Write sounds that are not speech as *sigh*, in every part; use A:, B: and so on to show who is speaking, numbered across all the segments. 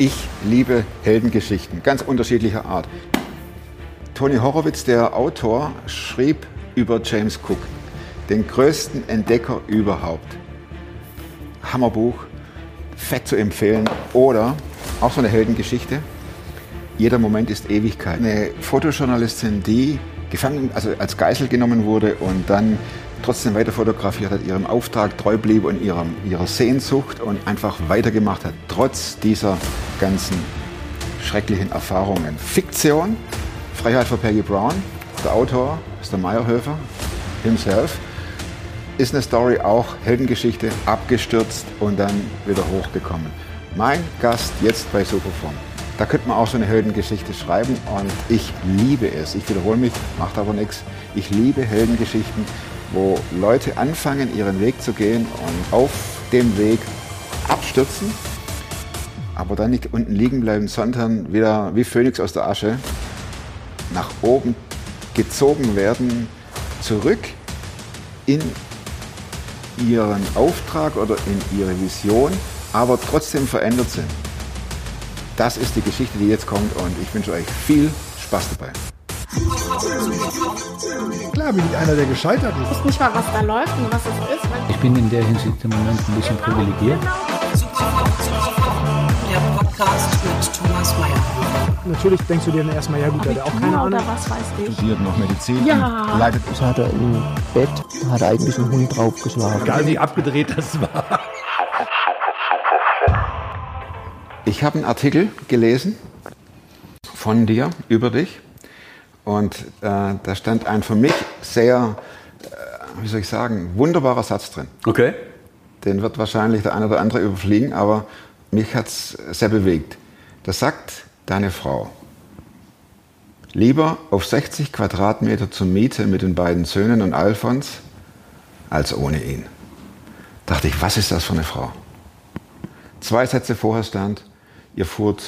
A: Ich liebe Heldengeschichten, ganz unterschiedlicher Art. Tony Horowitz, der Autor, schrieb über James Cook, den größten Entdecker überhaupt. Hammerbuch, fett zu empfehlen. Oder auch so eine Heldengeschichte. Jeder Moment ist Ewigkeit. Eine Fotojournalistin, die gefangen, also als Geisel genommen wurde und dann trotzdem weiter fotografiert hat, ihrem Auftrag treu blieb und ihrem, ihrer Sehnsucht und einfach weitergemacht hat, trotz dieser ganzen schrecklichen Erfahrungen. Fiktion, Freiheit für Peggy Brown, der Autor ist der Meyerhöfer himself, ist eine Story auch Heldengeschichte, abgestürzt und dann wieder hochgekommen. Mein Gast jetzt bei Superform. Da könnte man auch so eine Heldengeschichte schreiben und ich liebe es. Ich wiederhole mich, macht aber nichts. Ich liebe Heldengeschichten, wo Leute anfangen, ihren Weg zu gehen und auf dem Weg abstürzen, aber dann nicht unten liegen bleiben, sondern wieder wie Phönix aus der Asche nach oben gezogen werden, zurück in ihren Auftrag oder in ihre Vision, aber trotzdem verändert sind. Das ist die Geschichte, die jetzt kommt und ich wünsche euch viel Spaß dabei.
B: Klar bin ich einer, der gescheitert ist.
C: Ich weiß nicht mal, was da läuft und was es ist.
D: Ich bin in der Hinsicht im Moment ein bisschen privilegiert.
E: Der Podcast mit Thomas Mayer.
B: Natürlich denkst du dir dann erstmal, ja gut, der hat auch keine Ahnung.
C: was weiß ich.
A: Studiert noch Medizin,
C: Ja.
A: leitet
F: Das hat er im Bett, hat er eigentlich einen Hund draufgeschlagen.
B: Egal wie abgedreht das war.
A: Ich habe einen Artikel gelesen von dir über dich und äh, da stand ein für mich sehr, äh, wie soll ich sagen, wunderbarer Satz drin.
G: Okay.
A: Den wird wahrscheinlich der eine oder andere überfliegen, aber mich hat es sehr bewegt. Da sagt deine Frau, lieber auf 60 Quadratmeter zur Miete mit den beiden Söhnen und Alfons, als ohne ihn. Dachte ich, was ist das für eine Frau? Zwei Sätze vorher stand, ihr fuhrt,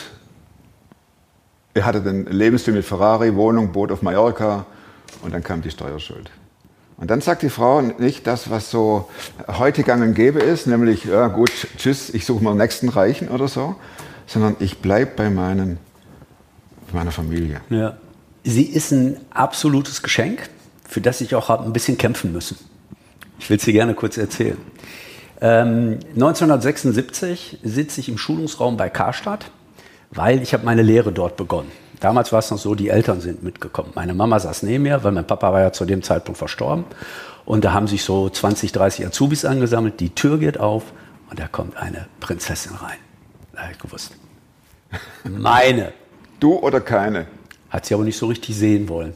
A: ihr hattet einen Lebensstil mit Ferrari, Wohnung, Boot auf Mallorca und dann kam die Steuerschuld. Und dann sagt die Frau nicht das, was so heute gang und gäbe ist, nämlich, ja gut, tschüss, ich suche mal den nächsten Reichen oder so, sondern ich bleibe bei, meinen, meiner Familie.
G: Ja. Sie ist ein absolutes Geschenk, für das ich auch habe ein bisschen kämpfen müssen. Ich will es dir gerne kurz erzählen. Ähm, 1976 sitze ich im Schulungsraum bei Karstadt, weil ich habe meine Lehre dort begonnen. Damals war es noch so, die Eltern sind mitgekommen. Meine Mama saß neben mir, weil mein Papa war ja zu dem Zeitpunkt verstorben. Und da haben sich so 20, 30 Azubis angesammelt. Die Tür geht auf und da kommt eine Prinzessin rein. Da habe ich gewusst. *laughs* Meine.
A: Du oder keine?
G: Hat sie aber nicht so richtig sehen wollen.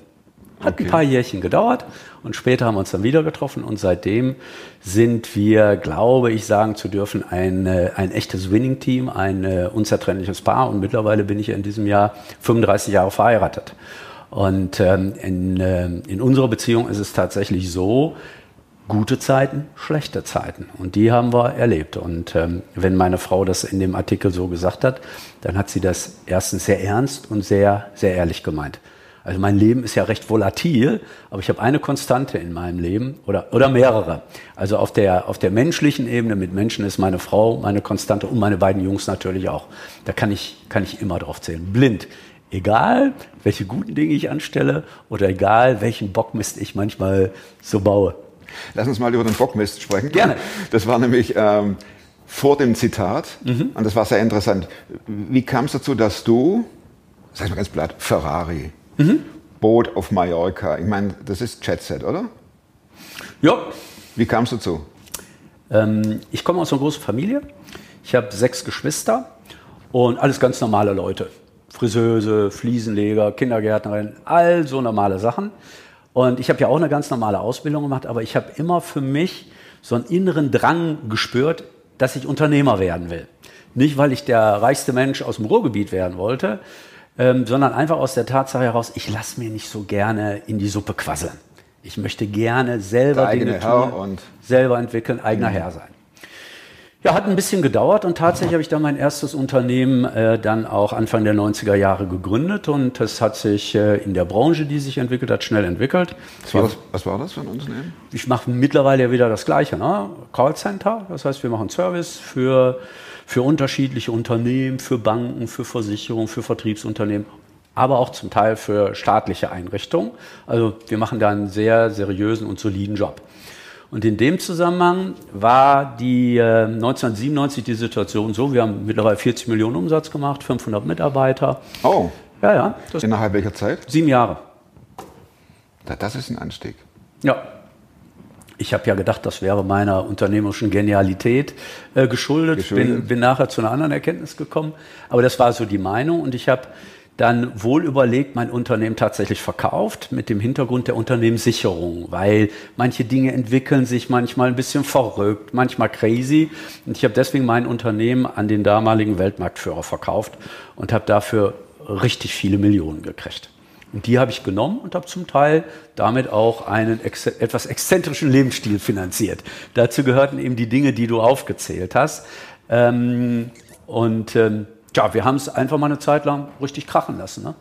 G: Hat
A: Okay.
G: ein paar Jährchen gedauert und später haben wir uns dann wieder getroffen und seitdem sind wir, glaube ich, sagen zu dürfen, ein, äh, ein echtes Winning-Team, ein äh, unzertrennliches Paar und mittlerweile bin ich in diesem Jahr 35 Jahre verheiratet. Und ähm, in, äh, in unserer Beziehung ist es tatsächlich so, gute Zeiten, schlechte Zeiten. Und die haben wir erlebt. Und ähm, wenn meine Frau das in dem Artikel so gesagt hat, dann hat sie das erstens sehr ernst und sehr, sehr ehrlich gemeint. Also mein Leben ist ja recht volatil, aber ich habe eine Konstante in meinem Leben oder, oder mehrere. Also auf der, auf der menschlichen Ebene mit Menschen ist meine Frau meine Konstante und meine beiden Jungs natürlich auch. Da kann ich, kann ich immer drauf zählen. Blind. Egal, welche guten Dinge ich anstelle oder egal, welchen Bockmist ich manchmal so baue.
A: Lass uns mal über den Bockmist sprechen.
G: Gerne.
A: Das war nämlich ähm, vor dem Zitat und das war sehr interessant. Wie kam es dazu, dass du, sag ich mal ganz platt, Ferrari, Boot auf Mallorca, ich meine, das ist Jet-Set, oder?
G: Ja,
A: Wie kam es dazu?
G: Ähm, ich komme aus einer großen Familie. Ich habe sechs Geschwister und alles ganz normale Leute. Friseuse, Fliesenleger, Kindergärtnerin, all so normale Sachen. Und ich habe ja auch eine ganz normale Ausbildung gemacht, aber ich habe immer für mich so einen inneren Drang gespürt, dass ich Unternehmer werden will. Nicht, weil ich der reichste Mensch aus dem Ruhrgebiet werden wollte, ähm, sondern einfach aus der Tatsache heraus, ich lasse mir nicht so gerne in die Suppe quasseln. Ich möchte gerne selber Dinge tun,
A: und-
G: selber entwickeln, eigener Herr sein. Ja, hat ein bisschen gedauert und tatsächlich habe ich dann mein erstes Unternehmen äh, dann auch Anfang der 90er Jahre gegründet und es hat sich äh, in der Branche, die sich entwickelt hat, schnell entwickelt.
A: Was war das, was war das für ein Unternehmen?
G: Ich mache mittlerweile ja wieder das Gleiche, ne? Callcenter, das heißt, wir machen Service für für unterschiedliche Unternehmen, für Banken, für Versicherungen, für Vertriebsunternehmen, aber auch zum Teil für staatliche Einrichtungen. Also wir machen da einen sehr seriösen und soliden Job. Und in dem Zusammenhang war die äh, 1997 die Situation so, wir haben mittlerweile 40 Millionen Umsatz gemacht, 500 Mitarbeiter.
A: Oh,
G: Ja, ja, das
A: innerhalb welcher Zeit?
G: sieben Jahre.
A: Da- Das ist ein Anstieg.
G: Ja. Ich habe ja gedacht, das wäre meiner unternehmerischen Genialität äh, geschuldet.
A: Geschuldet.
G: Bin, bin nachher zu einer anderen Erkenntnis gekommen. Aber das war so die Meinung. Und ich habe dann wohl überlegt, mein Unternehmen tatsächlich verkauft mit dem Hintergrund der Unternehmenssicherung, weil manche Dinge entwickeln sich manchmal ein bisschen verrückt, manchmal crazy. Und ich habe deswegen mein Unternehmen an den damaligen Weltmarktführer verkauft und habe dafür richtig viele Millionen gekriegt. Und die habe ich genommen und habe zum Teil damit auch einen ex etwas exzentrischen Lebensstil finanziert. Dazu gehörten eben die Dinge, die du aufgezählt hast. Ähm, und ähm, ja, wir haben es einfach mal eine Zeit lang richtig krachen lassen. Ne?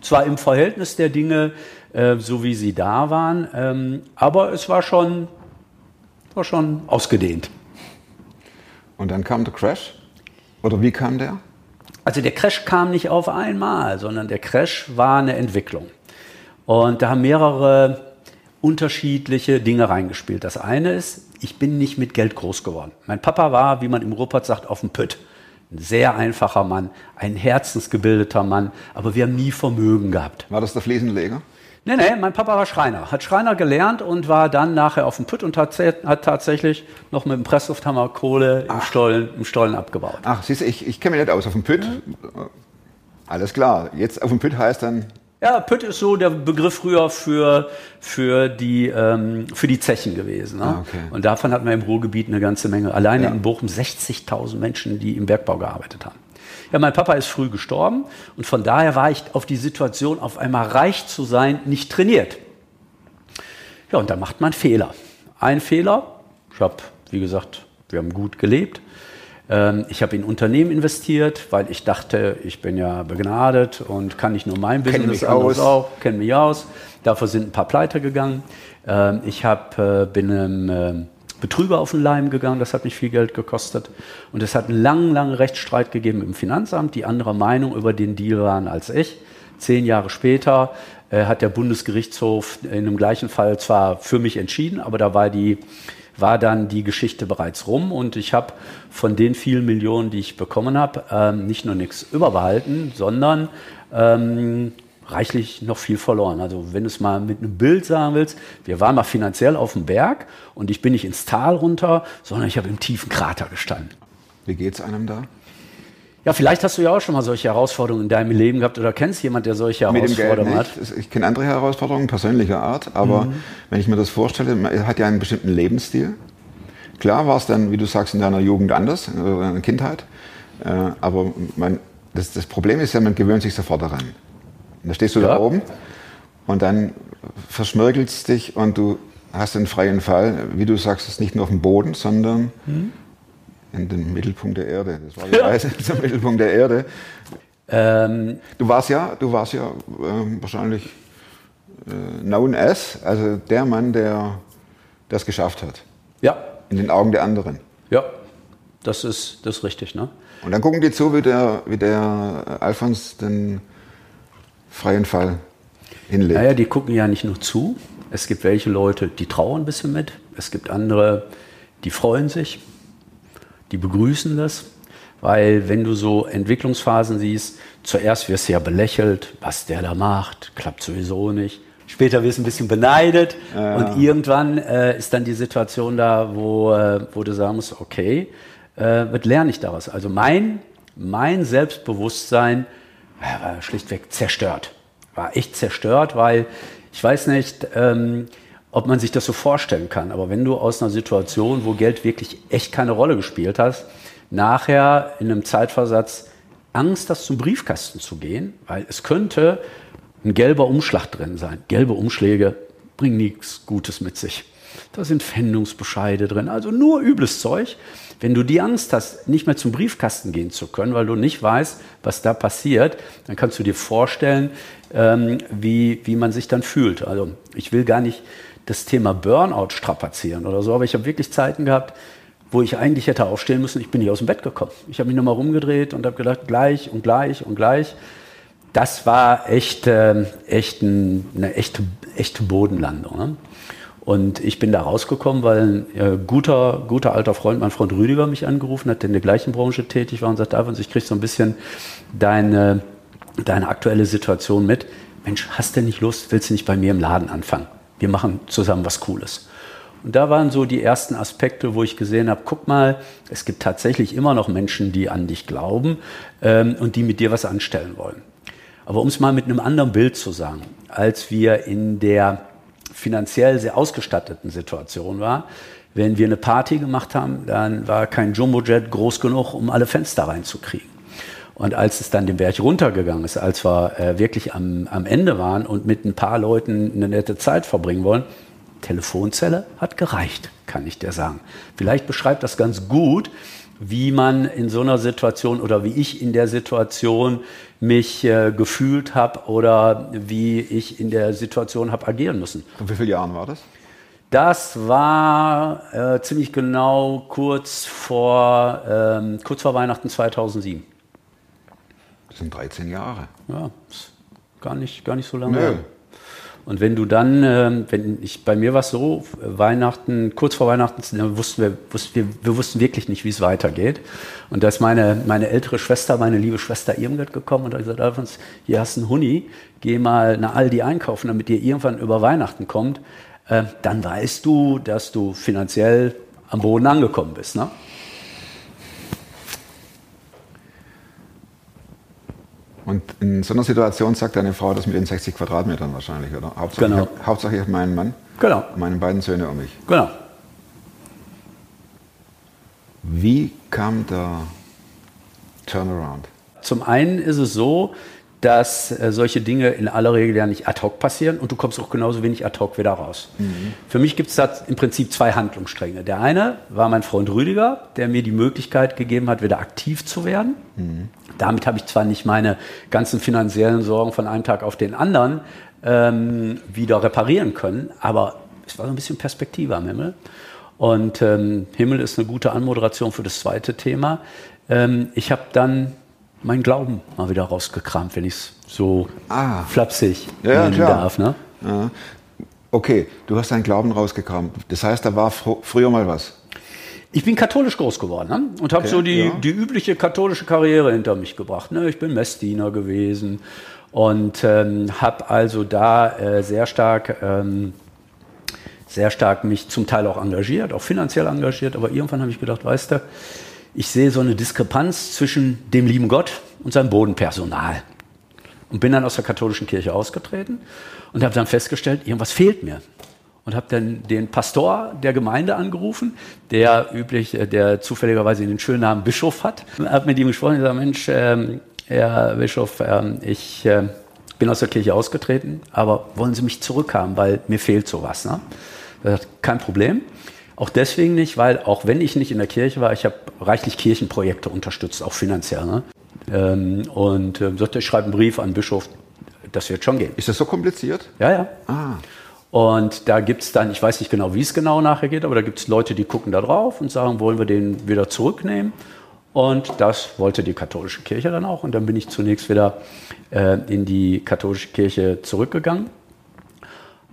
G: Zwar im Verhältnis der Dinge, äh, so wie sie da waren, ähm, aber es war schon, war schon ausgedehnt.
A: Und dann kam der Crash? Oder wie kam der?
G: Also der Crash kam nicht auf einmal, sondern der Crash war eine Entwicklung. Und da haben mehrere unterschiedliche Dinge reingespielt. Das eine ist, ich bin nicht mit Geld groß geworden. Mein Papa war, wie man im Ruhrpott sagt, auf dem Pütt. Ein sehr einfacher Mann, ein herzensgebildeter Mann, aber wir haben nie Vermögen gehabt.
A: War das der Fliesenleger?
G: Nee, nee, mein Papa war Schreiner, hat Schreiner gelernt und war dann nachher auf dem Pütt und hat, hat tatsächlich noch mit dem Presslufthammer Kohle im Stollen, im Stollen abgebaut.
A: Ach, siehst du, ich, ich kenne mich nicht aus. Auf dem Pütt? Alles klar. Jetzt auf dem Pütt heißt dann,
G: Ja, Pütt ist so der Begriff früher für, für, die, ähm, für die Zechen gewesen. Ne?
A: Ah, okay.
G: Und davon hatten wir im Ruhrgebiet eine ganze Menge. Alleine
A: Ja.
G: in Bochum 60.000 Menschen, die im Bergbau gearbeitet haben. Ja, mein Papa ist früh gestorben und von daher war ich auf die Situation, auf einmal reich zu sein, nicht trainiert. Ja, und da macht man Fehler. Ein Fehler, ich habe, wie gesagt, wir haben gut gelebt. Ähm, Ich habe in Unternehmen investiert, weil ich dachte, ich bin ja begnadet und kann nicht nur mein
A: Kenn
G: Business,
A: aus.
G: auch, kenne mich aus. Dafür sind ein paar Pleite gegangen. Ähm, Ich hab, äh, bin einem ähm, Betrüger auf den Leim gegangen, das hat mich viel Geld gekostet. Und es hat einen langen, langen Rechtsstreit gegeben im Finanzamt, die anderer Meinung über den Deal waren als ich. Zehn Jahre später äh, hat der Bundesgerichtshof in dem gleichen Fall zwar für mich entschieden, aber da war die war dann die Geschichte bereits rum und ich habe von den vielen Millionen, die ich bekommen habe, ähm, nicht nur nichts überbehalten, sondern ähm, reichlich noch viel verloren. Also wenn du es mal mit einem Bild sagen willst, wir waren mal finanziell auf dem Berg und ich bin nicht ins Tal runter, sondern ich habe im tiefen Krater gestanden.
A: wie geht's einem da?
G: Ja, vielleicht hast du ja auch schon mal solche Herausforderungen in deinem Leben gehabt oder kennst jemand, der solche Herausforderungen hat.
A: Ich kenne andere Herausforderungen persönlicher Art, aber
G: Mhm.
A: wenn ich mir das vorstelle, man hat ja einen bestimmten Lebensstil. Klar war es dann, wie du sagst, in deiner Jugend anders, in deiner Kindheit. Äh, aber man, das, das Problem ist ja, man gewöhnt sich sofort daran. Und da stehst du
G: Ja.
A: da oben und dann verschmirgelst dich und du hast einen freien Fall, wie du sagst, ist nicht nur auf dem Boden, sondern
G: Mhm.
A: In den Mittelpunkt der Erde. Das war die Reise zum Mittelpunkt der Erde.
G: Ähm,
A: Du warst ja, du warst ja ähm, wahrscheinlich äh, known as, also der Mann, der das geschafft hat.
G: ja,
A: In den Augen der anderen.
G: ja, das ist, das ist richtig. Ne?
A: Und dann gucken die zu, wie der, wie der Alfons den freien Fall hinlegt.
G: Naja, die gucken ja nicht nur zu. Es gibt welche Leute, die trauern ein bisschen mit. Es gibt andere, die freuen sich, die begrüßen das. Weil wenn du so Entwicklungsphasen siehst, zuerst wirst du ja belächelt, was der da macht, klappt sowieso nicht. Später wirst du ein bisschen beneidet und irgendwann äh, ist dann die Situation da, wo, äh, wo du sagen musst, okay, äh, was lerne ich daraus? Also mein, mein Selbstbewusstsein war schlichtweg zerstört. War echt zerstört, weil ich weiß nicht, ähm, ob man sich das so vorstellen kann, aber wenn du aus einer Situation, wo Geld wirklich echt keine Rolle gespielt hast, nachher in einem Zeitversatz Angst hast, zum Briefkasten zu gehen, weil es könnte ein gelber Umschlag drin sein. Gelbe Umschläge bringen nichts Gutes mit sich. Da sind Pfändungsbescheide drin, also nur übles Zeug. Wenn du die Angst hast, nicht mehr zum Briefkasten gehen zu können, weil du nicht weißt, was da passiert, dann kannst du dir vorstellen, ähm, wie, wie man sich dann fühlt. Also ich will gar nicht das Thema Burnout strapazieren oder so, aber ich habe wirklich Zeiten gehabt, wo ich eigentlich hätte aufstehen müssen, ich bin nicht aus dem Bett gekommen. Ich habe mich nochmal rumgedreht und habe gedacht, gleich und gleich und gleich. Das war echt, äh, echt ein, eine echte, echte Bodenlandung. Ne? Und ich bin da rausgekommen, weil ein äh, guter, guter alter Freund, mein Freund Rüdiger, mich angerufen hat, der in der gleichen Branche tätig war und sagt, Alfons, ich kriege so ein bisschen deine, deine aktuelle Situation mit. Mensch, hast du nicht Lust, willst du nicht bei mir im Laden anfangen? Wir machen zusammen was Cooles. Und da waren so die ersten Aspekte, wo ich gesehen habe, guck mal, es gibt tatsächlich immer noch Menschen, die an dich glauben ähm, und die mit dir was anstellen wollen. Aber um es mal mit einem anderen Bild zu sagen, als wir in der finanziell sehr ausgestatteten Situation waren, wenn wir eine Party gemacht haben, dann war kein Jumbojet groß genug, um alle Fenster reinzukriegen. Und als es dann den Berg runtergegangen ist, als wir äh, wirklich am, am Ende waren und mit ein paar Leuten eine nette Zeit verbringen wollen, Telefonzelle hat gereicht, kann ich dir sagen. Vielleicht beschreibt das ganz gut, wie man in so einer Situation oder wie ich in der Situation mich äh, gefühlt habe oder wie ich in der Situation habe agieren müssen.
A: Vor wie vielen Jahren war das?
G: Das war äh, ziemlich genau kurz vor, ähm, kurz vor Weihnachten 2007.
A: Sind 13 Jahre.
G: Ja, gar nicht, gar nicht so lange.
A: Nö.
G: Und wenn du dann, ähm, wenn ich, bei mir war es so, Weihnachten, kurz vor Weihnachten, wussten wir, wussten wir, wir wussten wirklich nicht, wie es weitergeht. Und da ist meine, meine ältere Schwester, meine liebe Schwester Irmgard gekommen und hat gesagt, Alfons, hier hast du einen Huni, geh mal nach Aldi einkaufen, damit ihr irgendwann über Weihnachten kommt. Äh, dann weißt du, dass du finanziell am Boden angekommen bist. Ne?
A: Und in so einer Situation sagt deine Frau das mit den 60 Quadratmetern wahrscheinlich, oder? Hauptsache,
G: Genau.
A: ich, Hauptsache ich habe meinen Mann,
G: Genau,
A: meine beiden Söhne um mich.
G: genau.
A: Wie kam der Turnaround?
G: Zum einen ist es so, dass äh, solche Dinge in aller Regel ja nicht ad hoc passieren und du kommst auch genauso wenig ad hoc wieder raus. Für mich gibt es da im Prinzip zwei Handlungsstränge. Der eine war mein Freund Rüdiger, der mir die Möglichkeit gegeben hat, wieder aktiv zu werden. Damit habe ich zwar nicht meine ganzen finanziellen Sorgen von einem Tag auf den anderen ähm, wieder reparieren können, aber es war so ein bisschen Perspektive am Himmel. Und ähm, Himmel ist eine gute Anmoderation für das zweite Thema. Ähm, ich habe dann meinen Glauben mal wieder rausgekramt, wenn ich es so
A: Ah.
G: flapsig
A: Ja, ja,
G: nennen
A: klar.
G: darf. Ne?
A: Ja. Okay, du hast deinen Glauben rausgekramt. Das heißt, da war fr früher mal was.
G: Ich bin katholisch groß geworden ne? und habe
A: Okay,
G: so die,
A: ja.
G: die übliche katholische Karriere hinter mich gebracht. Ne? Ich bin Messdiener gewesen und ähm, habe also da äh, sehr stark, ähm, sehr stark mich zum Teil auch engagiert, auch finanziell engagiert. Aber irgendwann habe ich gedacht, weißt du, ich sehe so eine Diskrepanz zwischen dem lieben Gott und seinem Bodenpersonal. Und bin dann aus der katholischen Kirche ausgetreten und habe dann festgestellt, irgendwas fehlt mir. Und habe dann den Pastor der Gemeinde angerufen, der üblich, äh, der zufälligerweise den schönen Namen Bischof hat. Habe mit ihm gesprochen und gesagt, Mensch, ähm, Herr Bischof, ähm, ich äh, bin aus der Kirche ausgetreten, aber wollen Sie mich zurückhaben, weil mir fehlt sowas. Ne? Er hat kein Problem. Auch deswegen nicht, weil auch wenn ich nicht in der Kirche war, ich habe reichlich Kirchenprojekte unterstützt, auch finanziell. Ne? Ähm, und äh, sagte, ich schreibe einen Brief an den Bischof, das wird schon gehen.
A: Ist das so kompliziert?
G: Ja, ja.
A: Ah,
G: Und da gibt es dann, ich weiß nicht genau, wie es genau nachher geht, aber da gibt es Leute, die gucken da drauf und sagen, wollen wir den wieder zurücknehmen? Und das wollte die katholische Kirche dann auch. Und dann bin ich zunächst wieder äh, in die katholische Kirche zurückgegangen.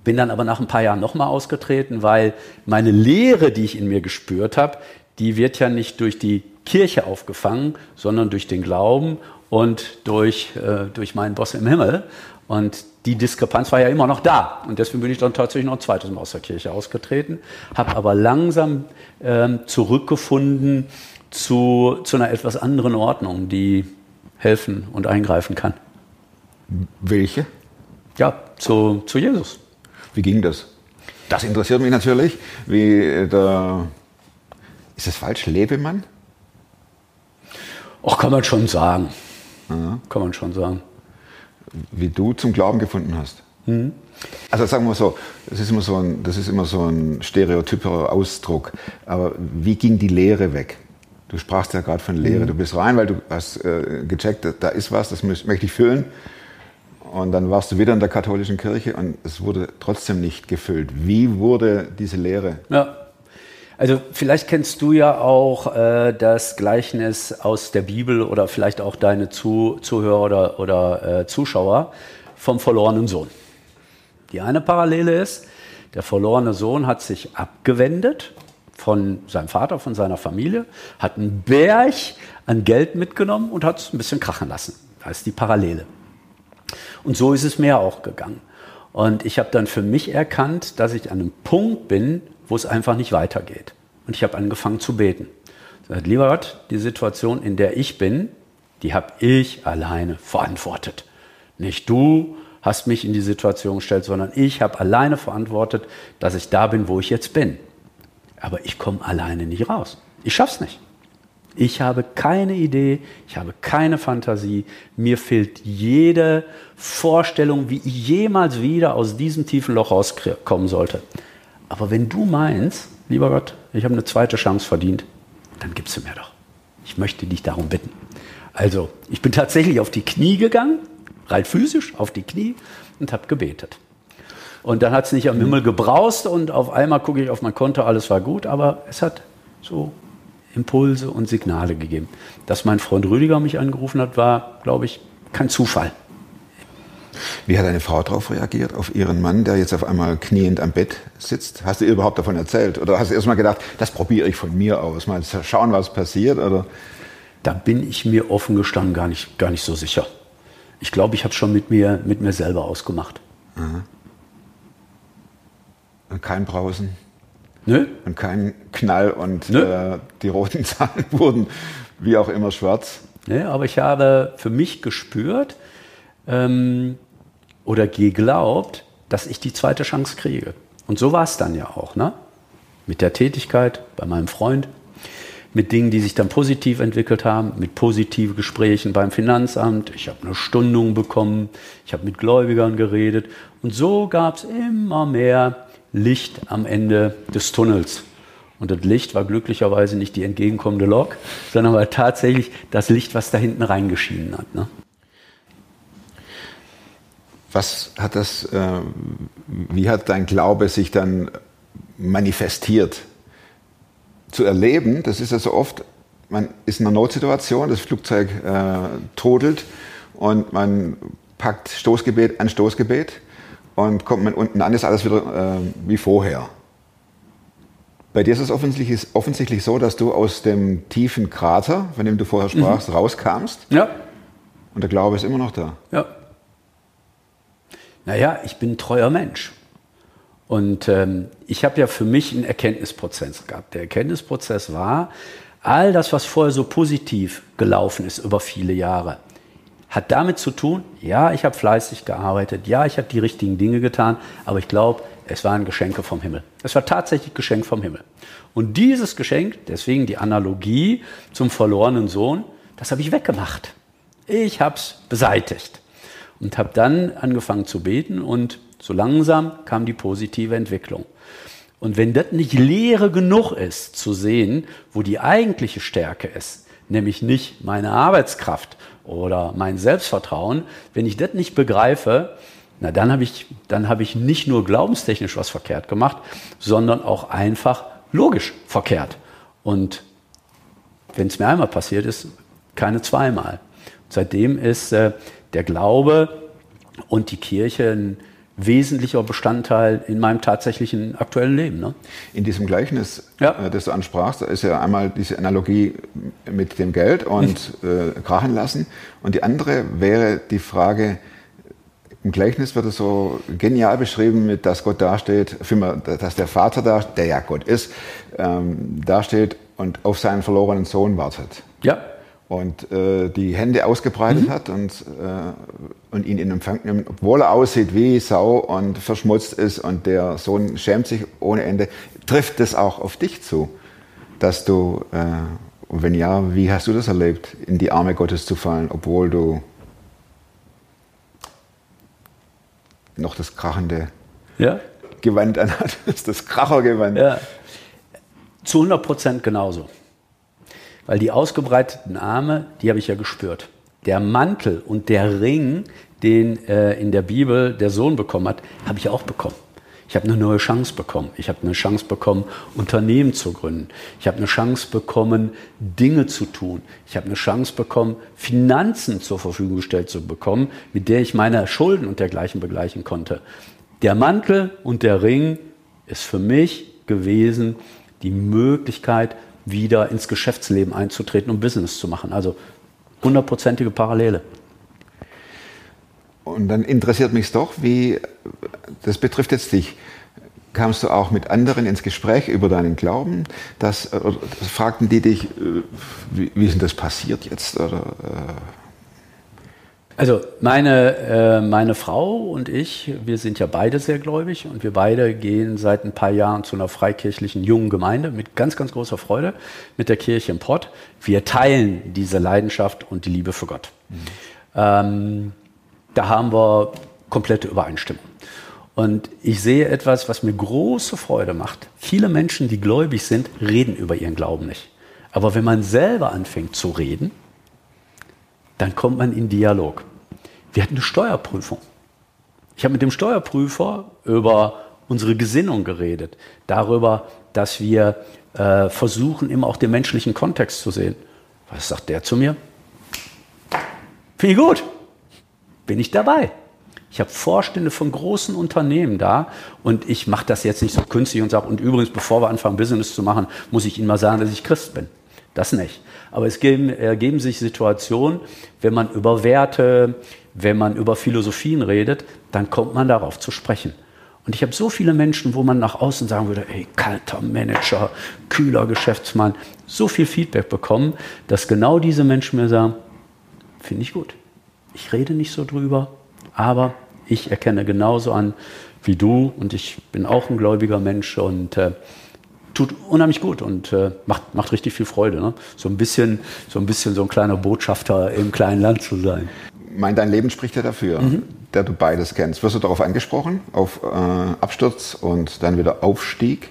G: Bin dann aber nach ein paar Jahren nochmal ausgetreten, weil meine Lehre, die ich in mir gespürt habe, die wird ja nicht durch die Kirche aufgefangen, sondern durch den Glauben und durch, äh, durch meinen Boss im Himmel. Und die Diskrepanz war ja immer noch da. Und deswegen bin ich dann tatsächlich noch ein zweites Mal aus der Kirche ausgetreten, habe aber langsam ähm, zurückgefunden zu, zu einer etwas anderen Ordnung, die helfen und eingreifen kann.
A: welche?
G: Ja, zu, zu Jesus.
A: Wie ging das? Das interessiert mich natürlich. Wie äh, der. Ist das falsch? Lebemann?
G: Ach, kann man schon sagen. Kann man schon sagen.
A: Wie du zum Glauben gefunden hast. Also sagen wir mal so, das ist immer so ein, das ist immer so ein stereotyper Ausdruck. Aber wie ging die Lehre weg? Du sprachst ja gerade von Lehre. Du bist rein, weil du hast äh, gecheckt, da- ist was, das mö- möchte ich füllen. Und dann warst du wieder in der katholischen Kirche und es wurde trotzdem nicht gefüllt. Wie wurde diese Lehre?
G: Ja. Also vielleicht kennst du ja auch äh, das Gleichnis aus der Bibel oder vielleicht auch deine Zu Zuhörer oder, oder äh, Zuschauer vom verlorenen Sohn. Die eine Parallele ist, der verlorene Sohn hat sich abgewendet von seinem Vater, von seiner Familie, hat einen Berg an Geld mitgenommen und hat es ein bisschen krachen lassen. Das ist die Parallele. Und so ist es mir auch gegangen. Und ich habe dann für mich erkannt, dass ich an einem Punkt bin, wo es einfach nicht weitergeht. Und ich habe angefangen zu beten. Ich sagte, lieber Gott, die Situation, in der ich bin, die habe ich alleine verantwortet. Nicht du hast mich in die Situation gestellt, sondern ich habe alleine verantwortet, dass ich da bin, wo ich jetzt bin. Aber ich komme alleine nicht raus. Ich schaff's nicht. Ich habe keine Idee, ich habe keine Fantasie. Mir fehlt jede Vorstellung, wie ich jemals wieder aus diesem tiefen Loch rauskommen sollte. Aber wenn du meinst, lieber Gott, ich habe eine zweite Chance verdient, dann gib sie mir doch. Ich möchte dich darum bitten. Also, ich bin tatsächlich auf die Knie gegangen, rein physisch auf die Knie und habe gebetet. Und dann hat es nicht am Himmel gebraust und auf einmal gucke ich auf mein Konto, alles war gut, aber es hat so Impulse und Signale gegeben. Dass mein Freund Rüdiger mich angerufen hat, war, glaube ich, kein Zufall.
A: Wie hat deine Frau darauf reagiert, auf ihren Mann, der jetzt auf einmal kniend am Bett sitzt? Hast du ihr überhaupt davon erzählt? Oder hast du erst mal gedacht, das probiere ich von mir aus, mal schauen, was passiert? Oder?
G: Da bin ich mir offen gestanden gar nicht, gar nicht so sicher. Ich glaube, ich habe schon mit mir, mit mir selber ausgemacht.
A: Aha. Und kein Brausen?
G: Nö.
A: Und kein Knall und äh, die roten *laughs* Zahlen wurden wie auch immer schwarz?
G: Nee, aber ich habe für mich gespürt, ähm, oder geglaubt, dass ich die zweite Chance kriege. Und so war es dann ja auch, ne? Mit der Tätigkeit bei meinem Freund, mit Dingen, die sich dann positiv entwickelt haben, mit positiven Gesprächen beim Finanzamt. Ich habe eine Stundung bekommen, ich habe mit Gläubigern geredet und so gab es immer mehr Licht am Ende des Tunnels. Und das Licht war glücklicherweise nicht die entgegenkommende Lok, sondern war tatsächlich das Licht, was da hinten reingeschienen hat. Ne?
A: Was hat das, äh, wie hat dein Glaube sich dann manifestiert? Zu erleben, das ist ja so oft, man ist in einer Notsituation, das Flugzeug äh, todelt und man packt Stoßgebet an Stoßgebet und kommt man unten an, ist alles wieder äh, wie vorher. Bei dir ist es offensichtlich, offensichtlich, so, dass du aus dem tiefen Krater, von dem du vorher sprachst, mhm. rauskamst.
G: Ja.
A: Und der Glaube ist immer noch da.
G: Ja. Naja, ich bin ein treuer Mensch. Und ähm, ich habe ja für mich einen Erkenntnisprozess gehabt. Der Erkenntnisprozess war, all das, was vorher so positiv gelaufen ist über viele Jahre, hat damit zu tun, ja, ich habe fleißig gearbeitet, ja, ich habe die richtigen Dinge getan, aber ich glaube, es waren Geschenke vom Himmel. Es war tatsächlich Geschenk vom Himmel. Und dieses Geschenk, deswegen die Analogie zum verlorenen Sohn, das habe ich weggemacht. Ich habe es beseitigt und habe dann angefangen zu beten und so langsam kam die positive Entwicklung. Und wenn das nicht Lehre genug ist, zu sehen, wo die eigentliche Stärke ist, nämlich nicht meine Arbeitskraft oder mein Selbstvertrauen, wenn ich das nicht begreife, na dann habe ich, dann ich nicht nur glaubenstechnisch was verkehrt gemacht, sondern auch einfach logisch verkehrt. Und wenn es mir einmal passiert ist, keine zweimal. Seitdem ist äh, der Glaube und die Kirche ein wesentlicher Bestandteil in meinem tatsächlichen aktuellen Leben. Ne?
A: In diesem Gleichnis, ja. äh, das du ansprachst, da ist ja einmal diese Analogie mit dem Geld und äh, krachen lassen. Und die andere wäre die Frage, im Gleichnis wird es so genial beschrieben, mit, dass Gott dasteht, dass der Vater da, der ja Gott ist, ähm, dasteht und auf seinen verlorenen Sohn wartet.
G: Ja
A: und äh, die Hände ausgebreitet mhm. hat und, äh, und ihn in Empfang nimmt, obwohl er aussieht wie Sau und verschmutzt ist und der Sohn schämt sich ohne Ende, trifft das auch auf dich zu, dass du, äh, und wenn ja, wie hast du das erlebt, in die Arme Gottes zu fallen, obwohl du noch das krachende
G: ja?
A: Gewand anhattest, das Krachergewand.
G: Ja. Zu 100 Prozent genauso. Weil die ausgebreiteten Arme, die habe ich ja gespürt. Der Mantel und der Ring, den äh, in der Bibel der Sohn bekommen hat, habe ich auch bekommen. Ich habe eine neue Chance bekommen. Ich habe eine Chance bekommen, Unternehmen zu gründen. Ich habe eine Chance bekommen, Dinge zu tun. Ich habe eine Chance bekommen, Finanzen zur Verfügung gestellt zu bekommen, mit der ich meine Schulden und dergleichen begleichen konnte. Der Mantel und der Ring ist für mich gewesen die Möglichkeit, wieder ins Geschäftsleben einzutreten und Business zu machen. Also hundertprozentige Parallele.
A: Und dann interessiert mich doch, wie, das betrifft jetzt dich, kamst du auch mit anderen ins Gespräch über deinen Glauben? Das, das fragten die dich, äh, wie, wie ist denn das passiert jetzt? Oder, äh
G: also meine, äh, meine Frau und ich, wir sind ja beide sehr gläubig und wir beide gehen seit ein paar Jahren zu einer freikirchlichen jungen Gemeinde mit ganz, ganz großer Freude mit der Kirche im Pott. Wir teilen diese Leidenschaft und die Liebe für Gott. Mhm. Ähm, da haben wir komplette Übereinstimmung. Und ich sehe etwas, was mir große Freude macht. Viele Menschen, die gläubig sind, reden über ihren Glauben nicht. Aber wenn man selber anfängt zu reden, dann kommt man in Dialog. Wir hatten eine Steuerprüfung. Ich habe mit dem Steuerprüfer über unsere Gesinnung geredet, darüber, dass wir äh, versuchen, immer auch den menschlichen Kontext zu sehen. Was sagt der zu mir? Finde ich gut bin ich dabei. Ich habe Vorstände von großen Unternehmen da und ich mache das jetzt nicht so künstlich und sage, und übrigens, bevor wir anfangen, Business zu machen, muss ich Ihnen mal sagen, dass ich Christ bin. Das nicht. Aber es geben, ergeben sich Situationen, wenn man über Werte, wenn man über Philosophien redet, dann kommt man darauf zu sprechen. Und ich habe so viele Menschen, wo man nach außen sagen würde, ey, kalter Manager, kühler Geschäftsmann, so viel Feedback bekommen, dass genau diese Menschen mir sagen, finde ich gut. Ich rede nicht so drüber, aber ich erkenne genauso an wie du und ich bin auch ein gläubiger Mensch und äh, tut unheimlich gut und äh, macht, macht richtig viel Freude. Ne? So, ein bisschen, so ein bisschen so ein kleiner Botschafter im kleinen Land zu sein.
A: Mein, dein Leben spricht ja dafür, mhm. der du beides kennst. Wirst du darauf angesprochen, auf äh, Absturz und dann wieder Aufstieg?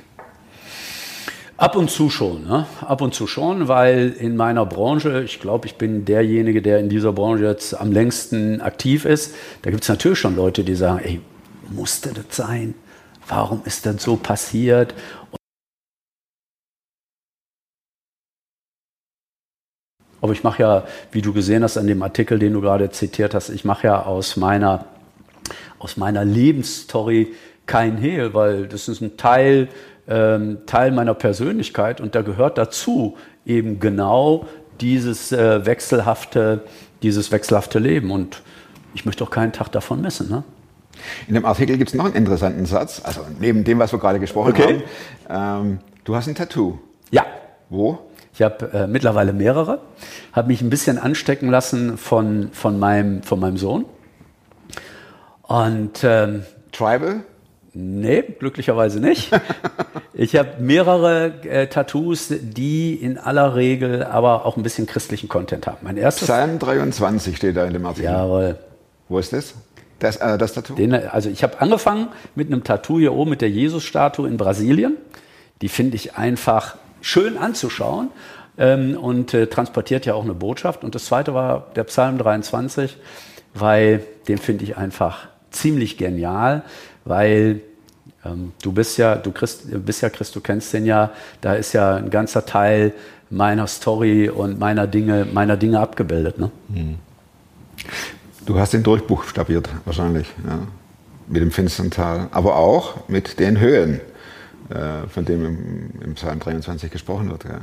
G: Ab und zu schon, ne? ab und zu schon, weil in meiner Branche, ich glaube, ich bin derjenige, der in dieser Branche jetzt am längsten aktiv ist, da gibt es natürlich schon Leute, die sagen, ey, musste das sein? Warum ist das so passiert? Aber ich mache ja, wie du gesehen hast an dem Artikel, den du gerade zitiert hast, ich mache ja aus meiner, aus meiner Lebensstory kein Hehl, weil das ist ein Teil ähm, Teil meiner Persönlichkeit und da gehört dazu eben genau dieses äh, wechselhafte, dieses wechselhafte Leben und ich möchte auch keinen Tag davon missen. Ne?
A: In dem Artikel gibt es noch einen interessanten Satz, also neben dem, was wir gerade gesprochen okay. haben. Ähm, du hast ein Tattoo.
G: Ja.
A: Wo?
G: Ich habe äh, mittlerweile mehrere, habe mich ein bisschen anstecken lassen von, von, meinem, von meinem Sohn. Und ähm,
A: Tribal?
G: Nee, glücklicherweise nicht. *laughs* ich habe mehrere äh, Tattoos, die in aller Regel aber auch ein bisschen christlichen Content haben.
A: Mein erstes. Psalm 23 steht da in dem Artikel.
G: Jawohl.
A: Wo ist das? Das, äh, das Tattoo?
G: Den, also ich habe angefangen mit einem Tattoo hier oben mit der Jesus-Statue in Brasilien. Die finde ich einfach schön anzuschauen ähm, und äh, transportiert ja auch eine Botschaft. Und das zweite war der Psalm 23, weil den finde ich einfach ziemlich genial, weil ähm, du bist ja, du Christ, bist ja Christ, du kennst den ja, da ist ja ein ganzer Teil meiner Story und meiner Dinge, meiner Dinge abgebildet. Ne? Hm.
A: Du hast den durchbuchstabiert wahrscheinlich, ja, mit dem finsteren Tal, aber auch mit den Höhen, von dem im, im Psalm 23 gesprochen wird. Ja.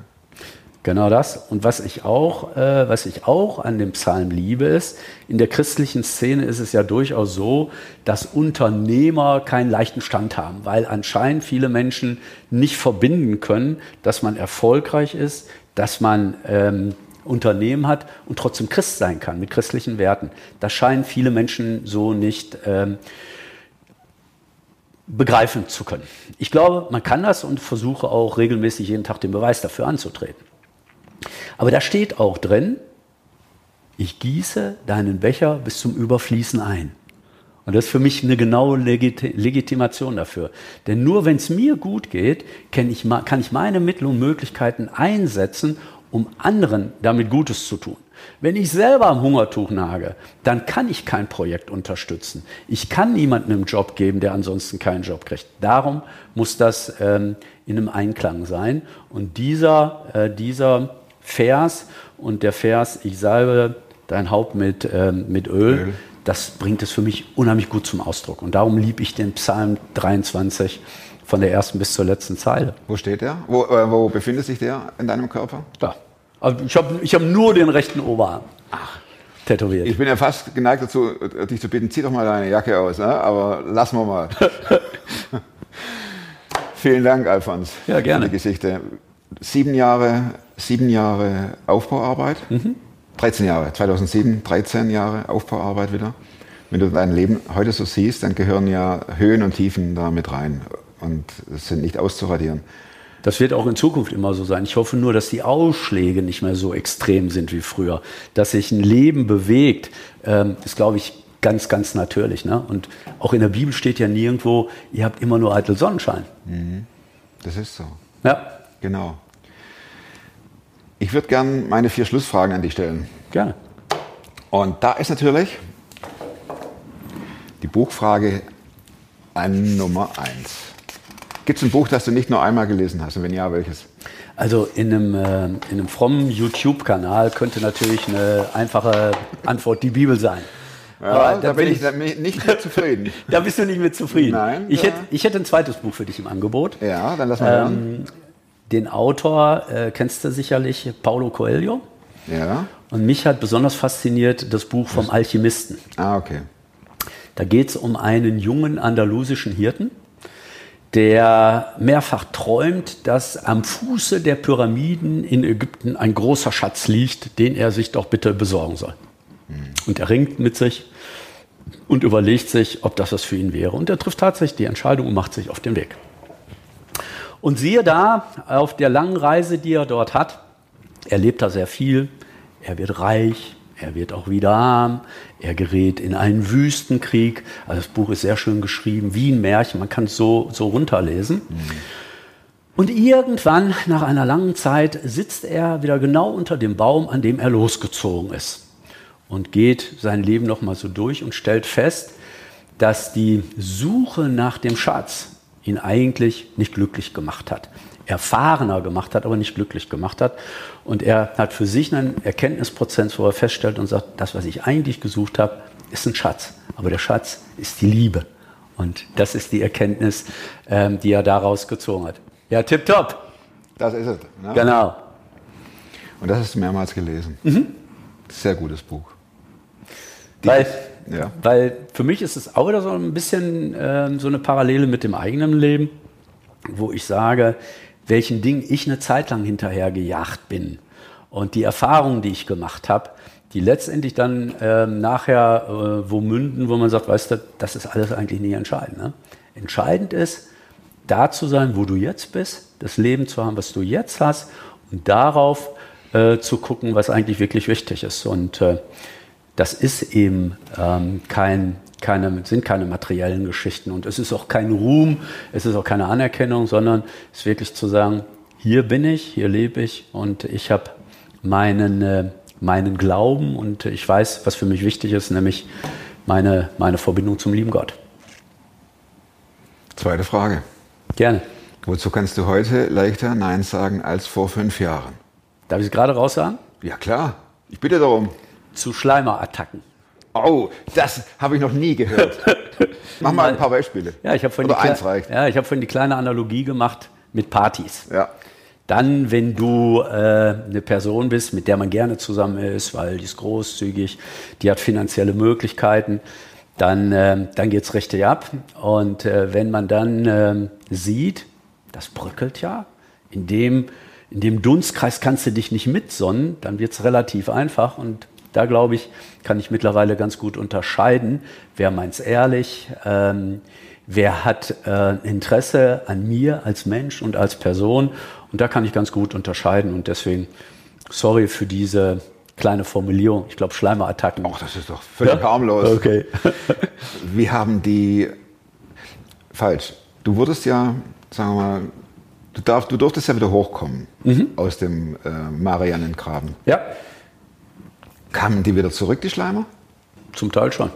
G: Genau das. Und was ich auch, äh, was ich auch an dem Psalm liebe, ist, in der christlichen Szene ist es ja durchaus so, dass Unternehmer keinen leichten Stand haben, weil anscheinend viele Menschen nicht verbinden können, dass man erfolgreich ist, dass man ähm, Unternehmen hat und trotzdem Christ sein kann mit christlichen Werten. Das scheinen viele Menschen so nicht ähm, begreifen zu können. Ich glaube, man kann das und versuche auch regelmäßig jeden Tag den Beweis dafür anzutreten. Aber da steht auch drin, ich gieße deinen Becher bis zum Überfließen ein. Und das ist für mich eine genaue Legitimation dafür. Denn nur wenn es mir gut geht, kann ich, kann ich meine Mittel und Möglichkeiten einsetzen, um anderen damit Gutes zu tun. Wenn ich selber am Hungertuch nage, dann kann ich kein Projekt unterstützen. Ich kann niemandem einen Job geben, der ansonsten keinen Job kriegt. Darum muss das ähm, in einem Einklang sein. Und dieser, äh, dieser Vers und der Vers, ich salbe dein Haupt mit, ähm, mit Öl,
A: Öl.
G: das bringt es für mich unheimlich gut zum Ausdruck. Und darum liebe ich den Psalm 23 von der ersten bis zur letzten Zeile.
A: Wo steht der? Wo, äh, wo befindet sich der in deinem Körper?
G: Ja. Also ich habe ich hab nur den rechten Oberarm tätowiert.
A: Ich bin ja fast geneigt dazu, dich zu bitten, zieh doch mal deine Jacke aus, ne? aber lassen wir mal. *laughs* Vielen Dank, Alfons,
G: Ja, gerne.
A: für die Geschichte. Sieben Jahre, sieben Jahre Aufbauarbeit,
G: Mhm.
A: 13 Jahre, 2007, 13 Jahre Aufbauarbeit wieder. Wenn du dein Leben heute so siehst, dann gehören ja Höhen und Tiefen da mit rein und sind nicht auszuradieren.
G: Das wird auch in Zukunft immer so sein. Ich hoffe nur, dass die Ausschläge nicht mehr so extrem sind wie früher. Dass sich ein Leben bewegt, ähm, ist, glaube ich, ganz, ganz natürlich. Ne? Und auch in der Bibel steht ja nirgendwo, ihr habt immer nur eitel Sonnenschein.
A: Das ist so.
G: Ja,
A: Genau. Ich würde gern meine vier Schlussfragen an dich stellen.
G: gerne.
A: Und da ist natürlich die Buchfrage an Nummer eins. Gibt es ein Buch, das du nicht nur einmal gelesen hast? Und wenn ja, welches?
G: Also in einem, äh, in einem frommen YouTube-Kanal könnte natürlich eine einfache Antwort die Bibel sein.
A: Ja,
G: Aber
A: da bin ich ich nicht mit zufrieden. *laughs*
G: Da bist du nicht mit zufrieden.
A: Nein,
G: ich,
A: da-
G: hätte, ich hätte ein zweites Buch für dich im Angebot.
A: Ja, dann lass mal hören.
G: Ähm, den Autor äh, kennst du sicherlich, Paulo Coelho.
A: Ja.
G: Und mich hat besonders fasziniert das Buch vom Alchemisten.
A: Ah, okay.
G: Da geht es um einen jungen andalusischen Hirten, der mehrfach träumt, dass am Fuße der Pyramiden in Ägypten ein großer Schatz liegt, den er sich doch bitte besorgen soll. Und er ringt mit sich und überlegt sich, ob das was für ihn wäre. Und er trifft tatsächlich die Entscheidung und macht sich auf den Weg. Und siehe da, auf der langen Reise, die er dort hat, erlebt er sehr viel. Er wird reich, er wird auch wieder arm, er gerät in einen Wüstenkrieg. Also das Buch ist sehr schön geschrieben, wie ein Märchen, man kann es so, so runterlesen. Und irgendwann, nach einer langen Zeit, sitzt er wieder genau unter dem Baum, an dem er losgezogen ist. Und geht sein Leben nochmal so durch und stellt fest, dass die Suche nach dem Schatz ihn eigentlich nicht glücklich gemacht hat. Erfahrener gemacht hat, aber nicht glücklich gemacht hat. Und er hat für sich einen Erkenntnisprozess, wo er feststellt und sagt, das, was ich eigentlich gesucht habe, ist ein Schatz. Aber der Schatz ist die Liebe. Und das ist die Erkenntnis, ähm, die er daraus gezogen hat. Ja, tipptopp.
A: Das ist es. Ne?
G: Genau.
A: Und das hast du mehrmals gelesen. Sehr gutes Buch.
G: Weil,
A: Ja.
G: weil für mich ist es auch wieder so ein bisschen ähm, so eine Parallele mit dem eigenen Leben, wo ich sage, welchen Dingen ich eine Zeit lang hinterher gejagt bin. Und die Erfahrungen, die ich gemacht habe, die letztendlich dann ähm, nachher äh, wo münden, wo man sagt, weißt du, das ist alles eigentlich nicht entscheidend. Ne? Entscheidend ist, da zu sein, wo du jetzt bist, das Leben zu haben, was du jetzt hast und darauf äh, zu gucken, was eigentlich wirklich wichtig ist. Und äh, das ist eben ähm, kein, keine, sind keine materiellen Geschichten und es ist auch kein Ruhm, es ist auch keine Anerkennung, sondern es ist wirklich zu sagen, hier bin ich, hier lebe ich und ich habe meinen, äh, meinen Glauben und ich weiß, was für mich wichtig ist, nämlich meine, meine Verbindung zum lieben Gott.
A: Zweite Frage.
G: Gerne.
A: Wozu kannst du heute leichter Nein sagen als vor fünf Jahren?
G: Darf ich es gerade raussagen?
A: Ja klar, ich bitte darum.
G: Zu Schleimerattacken.
A: Oh, das habe ich noch nie gehört. *laughs* Mach mal ein paar Beispiele.
G: Ja, ich habe vorhin. Ja, ich hab vorhin die kleine Analogie gemacht mit Partys.
A: Ja.
G: Dann, wenn du äh, eine Person bist, mit der man gerne zusammen ist, weil die ist großzügig, die hat finanzielle Möglichkeiten, dann, ähm, dann geht's richtig ab. Und äh, wenn man dann ähm, sieht, das bröckelt ja, in dem, in dem Dunstkreis kannst du dich nicht mitsonnen, dann wird's relativ einfach. Und da, glaube ich, kann ich mittlerweile ganz gut unterscheiden, wer meint's ehrlich, ähm, wer hat äh, Interesse an mir als Mensch und als Person. Und da kann ich ganz gut unterscheiden. Und deswegen, sorry für diese kleine Formulierung. Ich glaube, Schleimerattacken.
A: Ach, das ist doch völlig harmlos.
G: Okay. *laughs*
A: Wir haben die. Falsch. Du wurdest ja, sagen wir mal, Du, darf, du durftest ja wieder hochkommen
G: Mhm.
A: aus dem äh, Mariannengraben.
G: Ja,
A: Kamen die wieder zurück, die Schleimer?
G: zum Teil schon.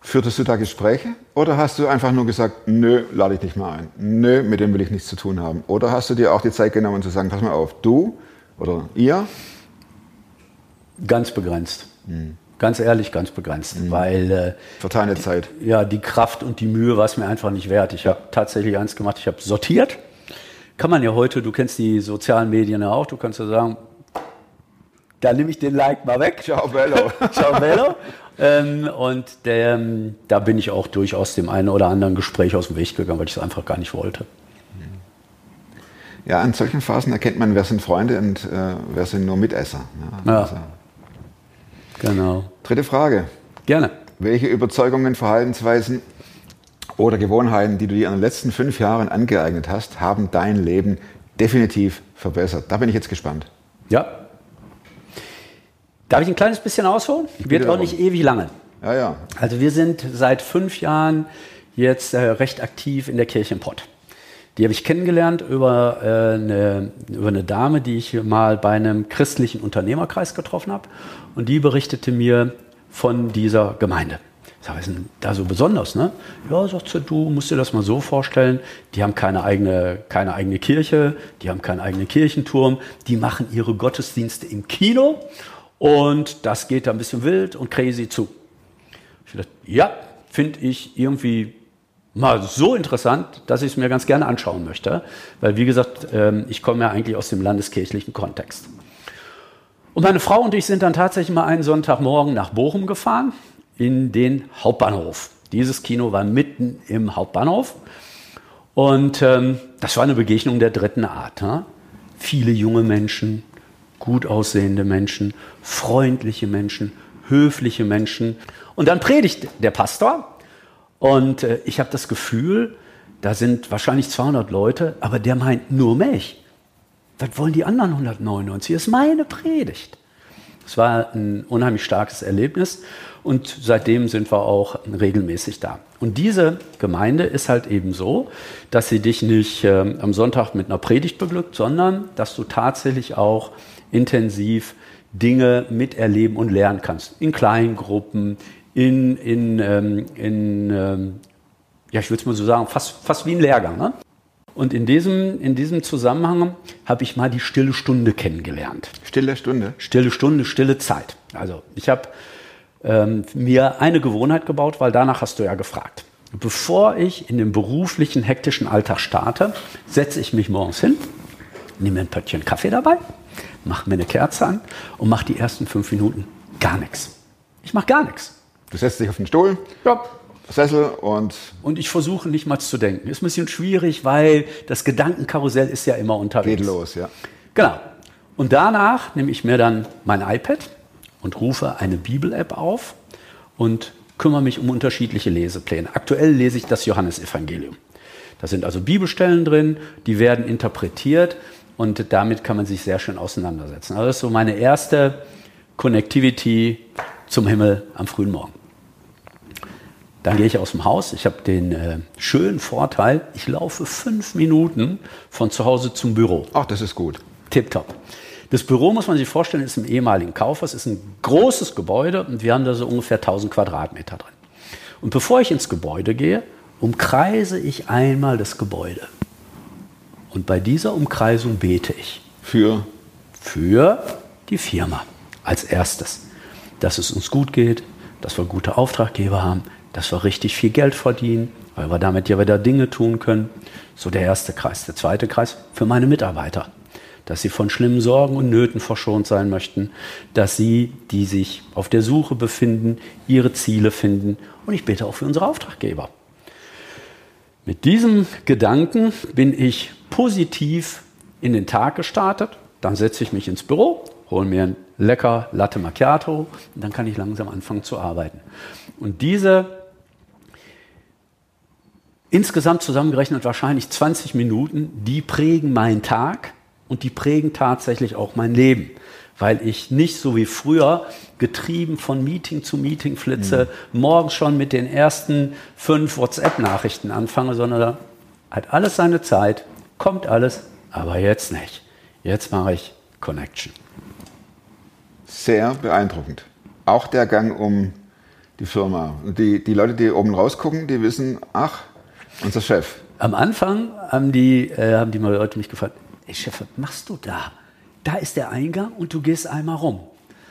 A: Führtest du da Gespräche? Oder hast du einfach nur gesagt, nö, lade ich nicht mehr ein. Nö, mit dem will ich nichts zu tun haben. Oder hast du dir auch die Zeit genommen zu sagen, pass mal auf, du oder ihr,
G: Ganz begrenzt. Ganz ehrlich, ganz begrenzt. Weil äh,
A: verteilen Zeit.
G: ja, die Kraft und die Mühe war es mir einfach nicht wert. Ich habe tatsächlich eins gemacht, ich habe sortiert. Kann man ja heute, du kennst die sozialen Medien ja auch, du kannst ja sagen, da nehme ich den Like mal weg.
A: Ciao, bello. *laughs*
G: Ciao, bello. ähm, und der, ähm, da bin ich auch durchaus dem einen oder anderen Gespräch aus dem Weg gegangen, weil ich es einfach gar nicht wollte.
A: Ja, an solchen Phasen erkennt man, wer sind Freunde und äh, wer sind nur Mitesser. Ja,
G: Ja.
A: also.
G: Genau.
A: Dritte Frage.
G: Gerne.
A: Welche Überzeugungen, Verhaltensweisen oder Gewohnheiten, die du dir in den letzten fünf Jahren angeeignet hast, haben dein Leben definitiv verbessert? Da bin ich jetzt gespannt.
G: Ja. Darf ich ein kleines bisschen ausholen? Wird auch nicht ewig lange.
A: Ja, ja.
G: Also wir sind seit fünf Jahren jetzt äh, recht aktiv in der Kirche in Pott. Die habe ich kennengelernt über, äh, eine, über eine Dame, die ich mal bei einem christlichen Unternehmerkreis getroffen habe. Und die berichtete mir von dieser Gemeinde. Ich sage, was ist denn da so besonders? Ne? Ja, sagt sie, du musst dir das mal so vorstellen, die haben keine eigene, keine eigene Kirche, die haben keinen eigenen Kirchenturm, die machen ihre Gottesdienste im Kino und das geht da ein bisschen wild und crazy zu. Ich dachte, ja, finde ich irgendwie mal so interessant, dass ich es mir ganz gerne anschauen möchte. Weil, wie gesagt, ähm, ich komme ja eigentlich aus dem landeskirchlichen Kontext. Und meine Frau und ich sind dann tatsächlich mal einen Sonntagmorgen nach Bochum gefahren, in den Hauptbahnhof. Dieses Kino war mitten im Hauptbahnhof. Und ähm, das war eine Begegnung der dritten Art. Ne? Viele junge Menschen, gut aussehende Menschen, freundliche Menschen, höfliche Menschen. Und dann predigt der Pastor. Und äh, ich habe das Gefühl, da sind wahrscheinlich 200 Leute, aber der meint nur mich. Was wollen die anderen 199? Das ist meine Predigt. Es war ein unheimlich starkes Erlebnis und seitdem sind wir auch regelmäßig da. Und diese Gemeinde ist halt eben so, dass sie dich nicht ähm, am Sonntag mit einer Predigt beglückt, sondern dass du tatsächlich auch intensiv Dinge miterleben und lernen kannst. In kleinen Gruppen, in, in, ähm, in ähm, ja, ich würde es mal so sagen, fast, fast wie ein Lehrgang. Ne? Und in diesem, in diesem Zusammenhang habe ich mal die stille Stunde kennengelernt.
A: Stille Stunde.
G: Stille Stunde, stille Zeit. Also ich habe ähm, mir eine Gewohnheit gebaut, weil danach hast du ja gefragt. Bevor ich in den beruflichen, hektischen Alltag starte, setze ich mich morgens hin, nehme mir ein Pöttchen Kaffee dabei, mache mir eine Kerze an und mache die ersten fünf Minuten gar nichts. Ich mache gar nichts.
A: Du setzt dich auf den Stuhl,
G: Ja,
A: Sessel und
G: und ich versuche nicht mal zu denken. Ist ein bisschen schwierig, weil das Gedankenkarussell ist ja immer unterwegs.
A: geht los, ja.
G: Genau. Und danach nehme ich mir dann mein iPad und rufe eine Bibel-App auf und kümmere mich um unterschiedliche Lesepläne. Aktuell lese ich das Johannesevangelium. Da sind also Bibelstellen drin, die werden interpretiert und damit kann man sich sehr schön auseinandersetzen. Also das ist so meine erste Connectivity zum Himmel am frühen Morgen. Dann gehe ich aus dem Haus. Ich habe den äh, schönen Vorteil, ich laufe fünf Minuten von zu Hause zum Büro.
A: Ach, das ist gut.
G: Tipptopp. Das Büro, muss man sich vorstellen, ist im ehemaligen Kaufhaus, ist ein großes Gebäude und wir haben da so ungefähr 1000 Quadratmeter drin. Und bevor ich ins Gebäude gehe, umkreise ich einmal das Gebäude. Und bei dieser Umkreisung bete ich
A: Für
G: für die Firma als erstes. Dass es uns gut geht, dass wir gute Auftraggeber haben, dass wir richtig viel Geld verdienen, weil wir damit ja wieder Dinge tun können. So der erste Kreis. Der zweite Kreis für meine Mitarbeiter. Dass sie von schlimmen Sorgen und Nöten verschont sein möchten, dass sie, die sich auf der Suche befinden, ihre Ziele finden. Und ich bete auch für unsere Auftraggeber. Mit diesem Gedanken bin ich positiv in den Tag gestartet. Dann setze ich mich ins Büro, hole mir ein lecker Latte Macchiato und dann kann ich langsam anfangen zu arbeiten. Und diese insgesamt zusammengerechnet wahrscheinlich 20 Minuten, die prägen meinen Tag und die prägen tatsächlich auch mein Leben. Weil ich nicht so wie früher getrieben von Meeting zu Meeting flitze, morgens schon mit den ersten fünf WhatsApp-Nachrichten anfange, sondern hat alles seine Zeit, kommt alles, aber jetzt nicht. Jetzt mache ich Connection.
A: Sehr beeindruckend. Auch der Gang um die Firma. Die, die Leute, die oben rausgucken, die wissen, ach, unser Chef.
G: Am Anfang haben die, äh, haben die Leute mich gefragt, ey Chef, was machst du da? Da ist der Eingang und du gehst einmal rum.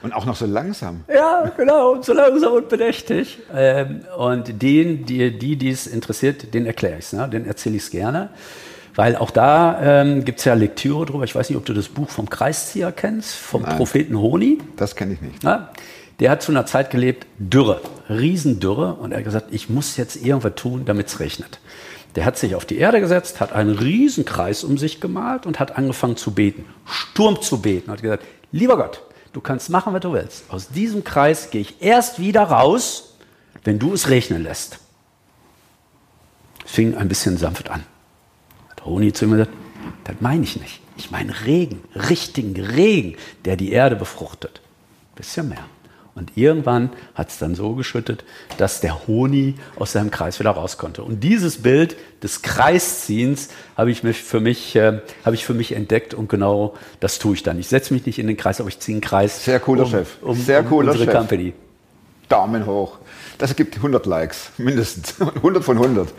A: Und auch noch so langsam.
G: Ja, genau, und so langsam und bedächtig. Ähm, und den, die, die, die es interessiert, den erkläre ich es, ne? den erzähle ich es gerne. Weil auch da ähm, gibt es ja Lektüre drüber. Ich weiß nicht, ob du das Buch vom Kreiszieher kennst, vom
A: Nein.
G: Propheten Honi.
A: Das kenne ich nicht.
G: Ja, der hat zu einer Zeit gelebt, Dürre, Riesendürre. Und er hat gesagt, ich muss jetzt irgendwas tun, damit es regnet. Der hat sich auf die Erde gesetzt, hat einen Riesenkreis um sich gemalt und hat angefangen zu beten. Sturm zu beten. Hat gesagt, lieber Gott, du kannst machen, was du willst. Aus diesem Kreis gehe ich erst wieder raus, wenn du es regnen lässt. Es fing ein bisschen sanft an. Hat Honi zu ihm gesagt, das meine ich nicht. Ich meine Regen, richtigen Regen, der die Erde befruchtet. Bisschen mehr. Und irgendwann hat es dann so geschüttet, dass der Honi aus seinem Kreis wieder raus konnte. Und dieses Bild des Kreisziehens habe ich, mich für mich, äh, habe ich für mich entdeckt und genau das tue ich dann. Ich setze mich nicht in den Kreis, aber ich ziehe einen Kreis.
A: Sehr cooler
G: um,
A: Chef.
G: Um,
A: Sehr
G: um
A: cooler
G: unsere
A: Chef.
G: Company.
A: Daumen hoch. Das gibt 100 Likes, mindestens. *laughs* 100 von 100,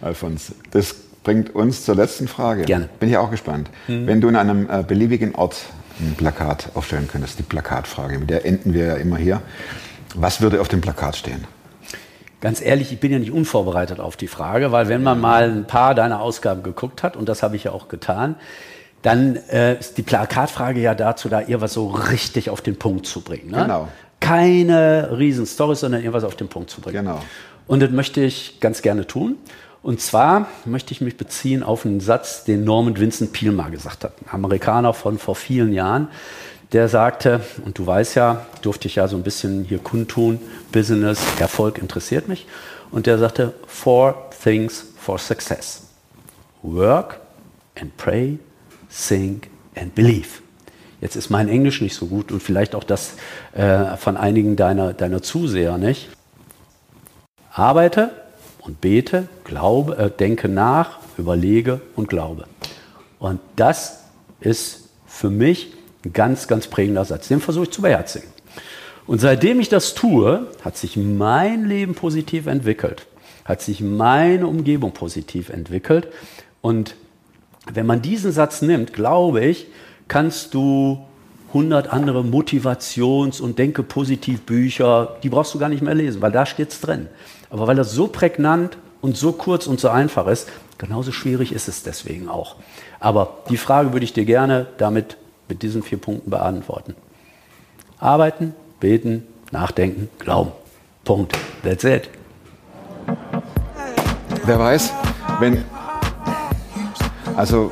A: Alfons. Das bringt uns zur letzten Frage.
G: Gerne. Mhm.
A: Bin ich auch gespannt. Wenn du in einem äh, beliebigen Ort ein Plakat aufstellen könntest, die Plakatfrage, mit der enden wir ja immer hier. Was würde auf dem Plakat stehen?
G: Ganz ehrlich, ich bin ja nicht unvorbereitet auf die Frage, weil wenn man mal ein paar deiner Ausgaben geguckt hat, und das habe ich ja auch getan, dann äh, ist die Plakatfrage ja dazu da, irgendwas so richtig auf den Punkt zu bringen. Ne?
A: Genau.
G: Keine riesen Storys, sondern irgendwas auf den Punkt zu bringen.
A: Genau.
G: Und das möchte ich ganz gerne tun. Und zwar möchte ich mich beziehen auf einen Satz, den Norman Vincent Peale mal gesagt hat. Ein Amerikaner von vor vielen Jahren. Der sagte, und du weißt ja, durfte ich ja so ein bisschen hier kundtun, Business, Erfolg interessiert mich. Und der sagte, four things for success. Work and pray, think and believe. Jetzt ist mein Englisch nicht so gut und vielleicht auch das äh, von einigen deiner, deiner Zuseher nicht. Arbeite und bete, glaube, äh, denke nach, überlege und glaube. Und das ist für mich ein ganz, ganz prägender Satz. Den versuche ich zu beherzigen. Und seitdem ich das tue, hat sich mein Leben positiv entwickelt, hat sich meine Umgebung positiv entwickelt. Und wenn man diesen Satz nimmt, glaube ich, kannst du 100 andere Motivations- und Denke positiv Bücher, die brauchst du gar nicht mehr lesen, weil da steht es drin. Aber weil das so prägnant und so kurz und so einfach ist, genauso schwierig ist es deswegen auch. Aber die Frage würde ich dir gerne damit mit diesen vier Punkten beantworten. Arbeiten, beten, nachdenken, glauben. Punkt. That's it.
A: Wer weiß, wenn, also,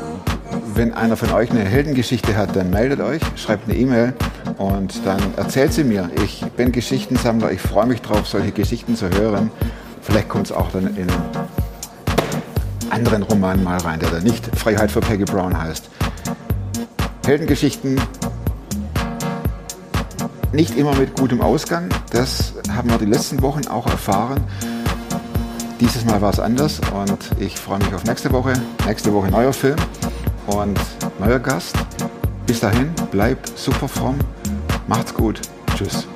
A: wenn einer von euch eine Heldengeschichte hat, dann meldet euch, schreibt eine E-Mail und dann erzählt sie mir. Ich bin Geschichtensammler, ich freue mich drauf, solche Geschichten zu hören. Vielleicht kommt es auch dann in einen anderen Roman mal rein, der dann nicht Freiheit für Peggy Brown heißt. Heldengeschichten nicht immer mit gutem Ausgang, das haben wir die letzten Wochen auch erfahren. Dieses Mal war es anders und ich freue mich auf nächste Woche. Nächste Woche neuer Film und neuer Gast. Bis dahin, bleibt super fromm. Macht's gut. Tschüss.